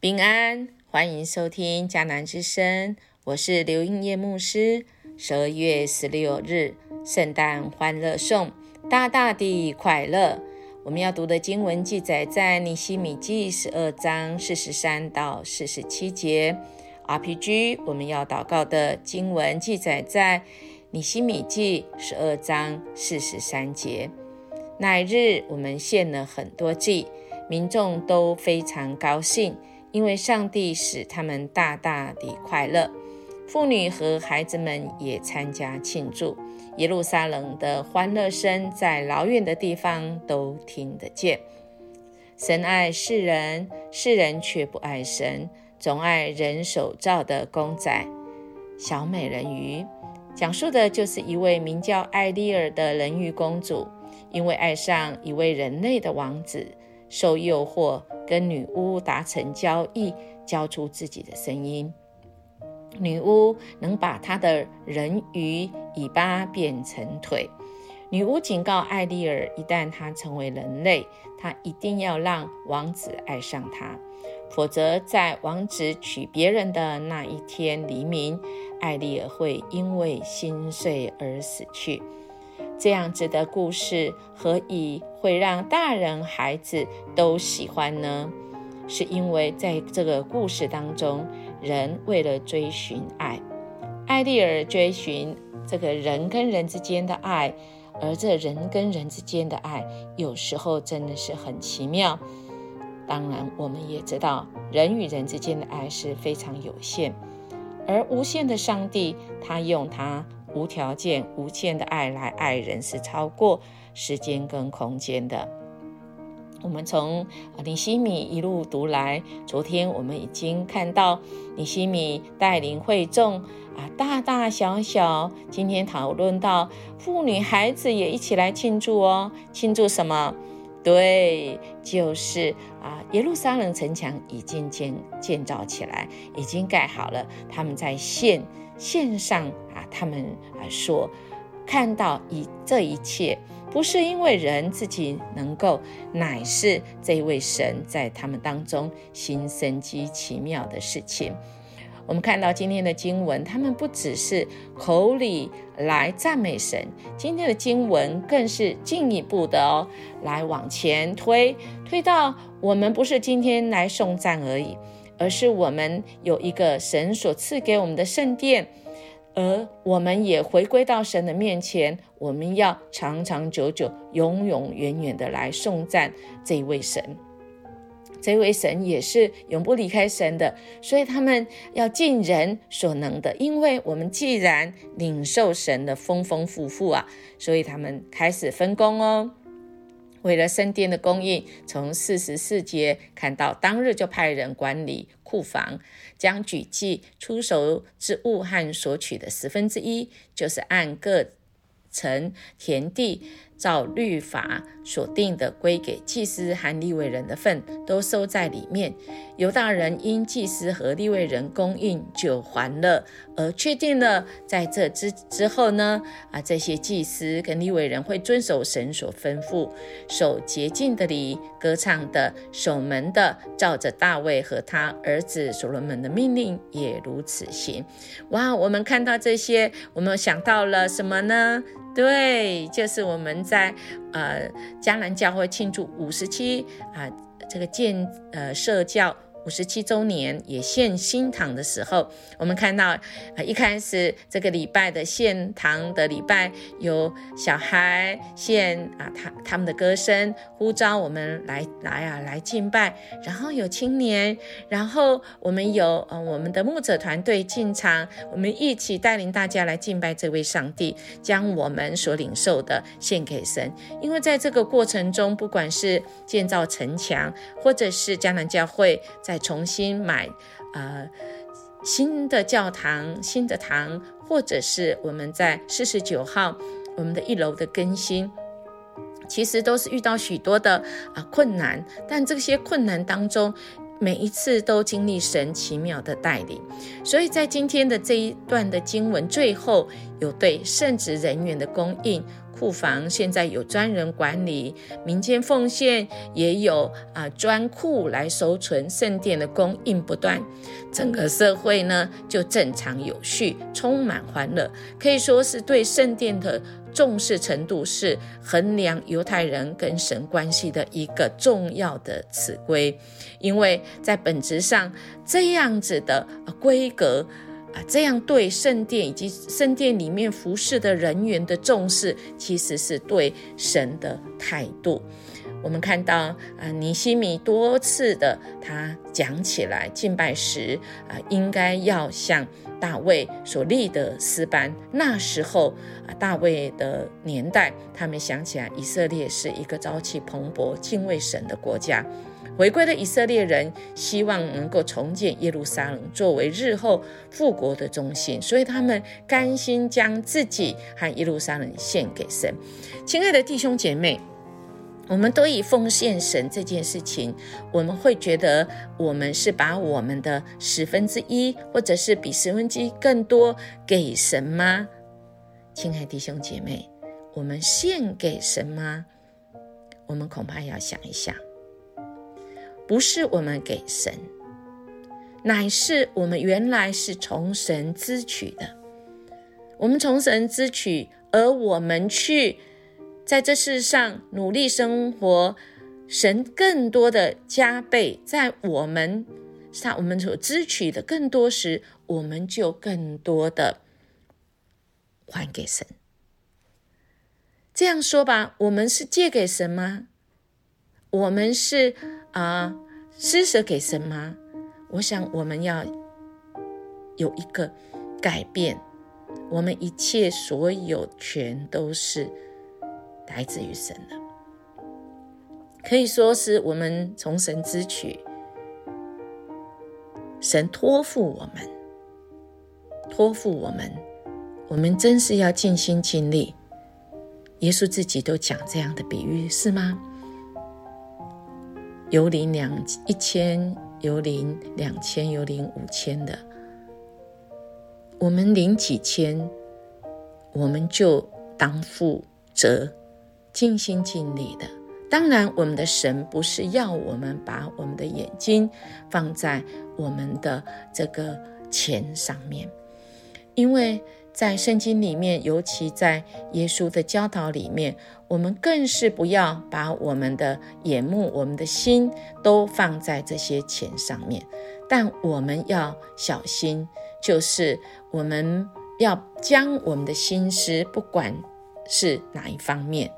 平安，欢迎收听迦南之声，我是刘英叶牧师。十二月十六日，圣诞欢乐颂，大大的快乐。我们要读的经文记载在尼西米记十二章四十三到四十七节。RPG，我们要祷告的经文记载在尼西米记十二章四十三节。那日，我们献了很多祭，民众都非常高兴。因为上帝使他们大大的快乐，妇女和孩子们也参加庆祝。耶路撒冷的欢乐声在老远的地方都听得见。神爱世人，世人却不爱神，总爱人手造的公仔。小美人鱼讲述的就是一位名叫艾丽尔的人鱼公主，因为爱上一位人类的王子，受诱惑。跟女巫达成交易，交出自己的声音。女巫能把她的人鱼尾巴变成腿。女巫警告艾丽尔，一旦她成为人类，她一定要让王子爱上她，否则在王子娶别人的那一天黎明，艾丽尔会因为心碎而死去。这样子的故事何以会让大人孩子都喜欢呢？是因为在这个故事当中，人为了追寻爱，艾丽尔追寻这个人跟人之间的爱，而这人跟人之间的爱有时候真的是很奇妙。当然，我们也知道人与人之间的爱是非常有限，而无限的上帝，他用他。无条件、无限的爱来爱人，是超过时间跟空间的。我们从尼西米一路读来，昨天我们已经看到尼西米带领会众啊，大大小小。今天讨论到妇女孩子也一起来庆祝哦，庆祝什么？对，就是啊，耶路撒冷城墙已经建建造起来，已经盖好了。他们在线线上啊，他们啊说看到一这一切，不是因为人自己能够，乃是这位神在他们当中行神机奇妙的事情。我们看到今天的经文，他们不只是口里来赞美神，今天的经文更是进一步的哦，来往前推，推到我们不是今天来送赞而已，而是我们有一个神所赐给我们的圣殿，而我们也回归到神的面前，我们要长长久久、永永远远的来颂赞这一位神。这位神也是永不离开神的，所以他们要尽人所能的。因为我们既然领受神的丰丰富富啊，所以他们开始分工哦。为了圣殿的供应，从四十四节看到，当日就派人管理库房，将举祭出售之物和所取的十分之一，就是按各城田地。照律法所定的归给祭司和立位人的份，都收在里面。犹大人因祭司和立位人供应就还了，而确定了在这之之后呢，啊，这些祭司跟立位人会遵守神所吩咐，守洁净的礼，歌唱的，守门的，照着大卫和他儿子所罗门的命令也如此行。哇，我们看到这些，我们想到了什么呢？对，就是我们在呃江南教会庆祝五十七啊这个建呃社教。五十七周年也献新堂的时候，我们看到啊，一开始这个礼拜的献堂的礼拜，有小孩献啊，他他们的歌声呼召我们来来啊来敬拜，然后有青年，然后我们有呃我们的牧者团队进场，我们一起带领大家来敬拜这位上帝，将我们所领受的献给神。因为在这个过程中，不管是建造城墙，或者是江南教会在重新买，呃，新的教堂、新的堂，或者是我们在四十九号我们的一楼的更新，其实都是遇到许多的啊困难。但这些困难当中，每一次都经历神奇妙的带领。所以在今天的这一段的经文最后，有对圣职人员的供应。库房现在有专人管理，民间奉献也有啊专库来收存圣殿的供应不断，整个社会呢就正常有序，充满欢乐，可以说是对圣殿的重视程度是衡量犹太人跟神关系的一个重要的尺规，因为在本质上这样子的规格。啊，这样对圣殿以及圣殿里面服侍的人员的重视，其实是对神的态度。我们看到啊，尼西米多次的他讲起来敬拜时啊，应该要像大卫所立的诗班。那时候啊，大卫的年代，他们想起来以色列是一个朝气蓬勃、敬畏神的国家。回归的以色列人希望能够重建耶路撒冷作为日后复国的中心，所以他们甘心将自己和耶路撒冷献给神。亲爱的弟兄姐妹，我们都以奉献神这件事情，我们会觉得我们是把我们的十分之一，或者是比十分之一更多给神吗？亲爱弟兄姐妹，我们献给神吗？我们恐怕要想一想。不是我们给神，乃是我们原来是从神支取的。我们从神支取，而我们去在这世上努力生活，神更多的加倍在我们上，我们所支取的更多时，我们就更多的还给神。这样说吧，我们是借给神吗？我们是。啊，施舍给神吗？我想我们要有一个改变，我们一切所有全都是来自于神的，可以说是我们从神支取，神托付我们，托付我们，我们真是要尽心尽力。耶稣自己都讲这样的比喻，是吗？有领两一千，有领两千，有领五千的，我们领几千，我们就当负责，尽心尽力的。当然，我们的神不是要我们把我们的眼睛放在我们的这个钱上面，因为。在圣经里面，尤其在耶稣的教导里面，我们更是不要把我们的眼目、我们的心都放在这些钱上面。但我们要小心，就是我们要将我们的心思，不管是哪一方面，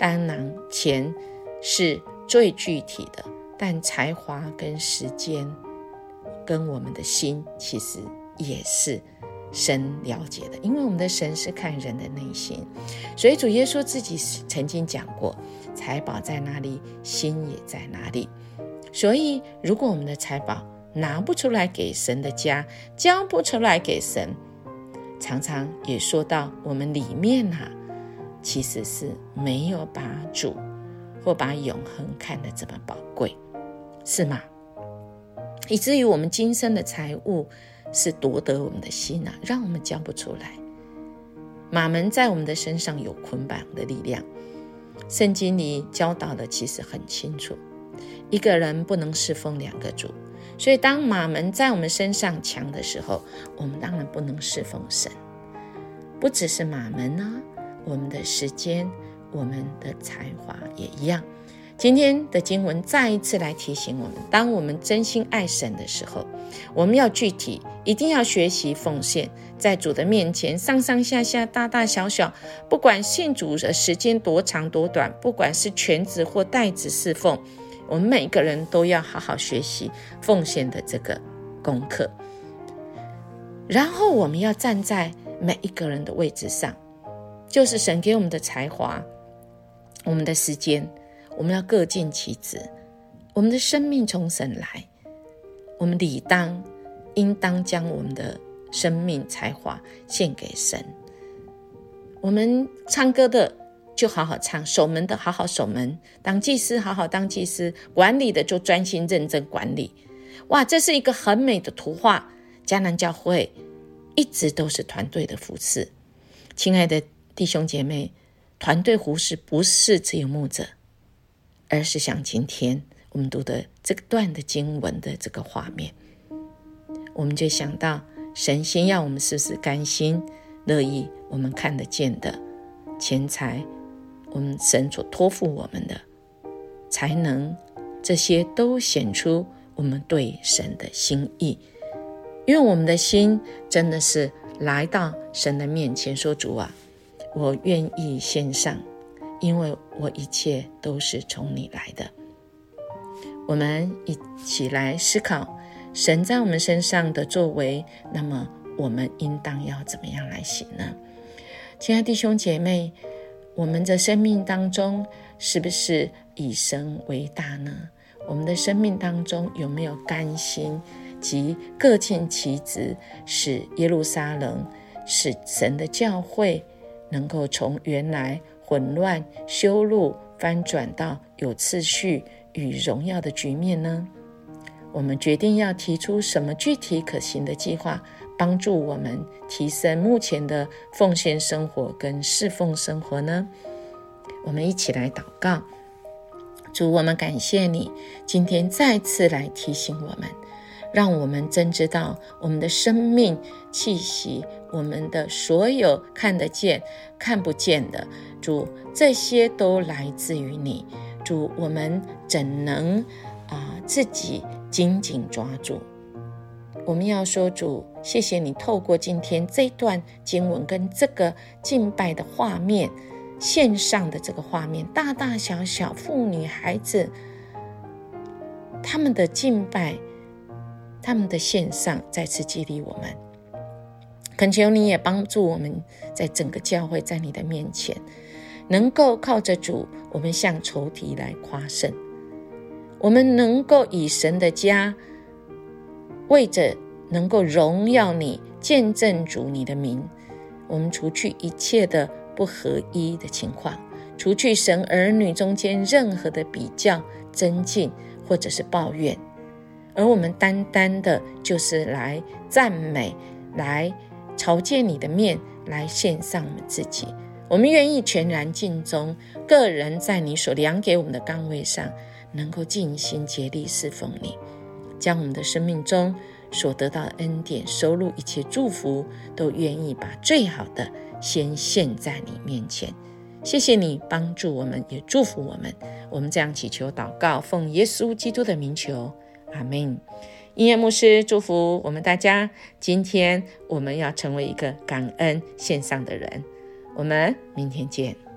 当然钱是最具体的，但才华跟时间，跟我们的心，其实也是。神了解的，因为我们的神是看人的内心，所以主耶稣自己曾经讲过：“财宝在哪里，心也在哪里。”所以，如果我们的财宝拿不出来给神的家，交不出来给神，常常也说到我们里面呐，其实是没有把主或把永恒看得这么宝贵，是吗？以至于我们今生的财物。是夺得我们的心呐，让我们交不出来。马门在我们的身上有捆绑的力量。圣经里教导的其实很清楚，一个人不能侍奉两个主。所以当马门在我们身上强的时候，我们当然不能侍奉神。不只是马门啊，我们的时间、我们的才华也一样。今天的经文再一次来提醒我们：当我们真心爱神的时候，我们要具体，一定要学习奉献，在主的面前，上上下下、大大小小，不管信主的时间多长多短，不管是全职或代职侍奉，我们每个人都要好好学习奉献的这个功课。然后，我们要站在每一个人的位置上，就是神给我们的才华，我们的时间。我们要各尽其职，我们的生命从神来，我们理当、应当将我们的生命才华献给神。我们唱歌的就好好唱，守门的好好守门，当祭司好好当祭司，管理的就专心认真管理。哇，这是一个很美的图画。迦南教会一直都是团队的服饰。亲爱的弟兄姐妹，团队服饰不是只有牧者，而是像今天我们读的这个段的经文的这个画面，我们就想到神先要我们是不是甘心乐意我们看得见的钱财。我们神所托付我们的，才能这些都显出我们对神的心意，因为我们的心真的是来到神的面前说：“主啊，我愿意献上，因为我一切都是从你来的。”我们一起来思考神在我们身上的作为，那么我们应当要怎么样来行呢？亲爱的弟兄姐妹。我们的生命当中是不是以神为大呢？我们的生命当中有没有甘心及各尽其职，使耶路撒冷、使神的教会能够从原来混乱、修路翻转到有次序与荣耀的局面呢？我们决定要提出什么具体可行的计划？帮助我们提升目前的奉献生活跟侍奉生活呢？我们一起来祷告，主，我们感谢你今天再次来提醒我们，让我们真知道我们的生命气息，我们的所有看得见、看不见的，主，这些都来自于你。主，我们怎能啊自己紧紧抓住？我们要说主，谢谢你透过今天这段经文跟这个敬拜的画面，线上的这个画面，大大小小妇女孩子，他们的敬拜，他们的线上再次激励我们。恳求你也帮助我们在整个教会，在你的面前，能够靠着主，我们向仇敌来夸胜，我们能够以神的家。为着能够荣耀你、见证主你的名，我们除去一切的不合一的情况，除去神儿女中间任何的比较、增进或者是抱怨，而我们单单的就是来赞美、来朝见你的面、来献上我们自己。我们愿意全然尽忠，个人在你所量给我们的岗位上，能够尽心竭力侍奉你。将我们的生命中所得到的恩典、收入一切祝福，都愿意把最好的先献在你面前。谢谢你帮助我们，也祝福我们。我们这样祈求祷告，奉耶稣基督的名求，阿门。音乐牧师祝福我们大家。今天我们要成为一个感恩献上的人。我们明天见。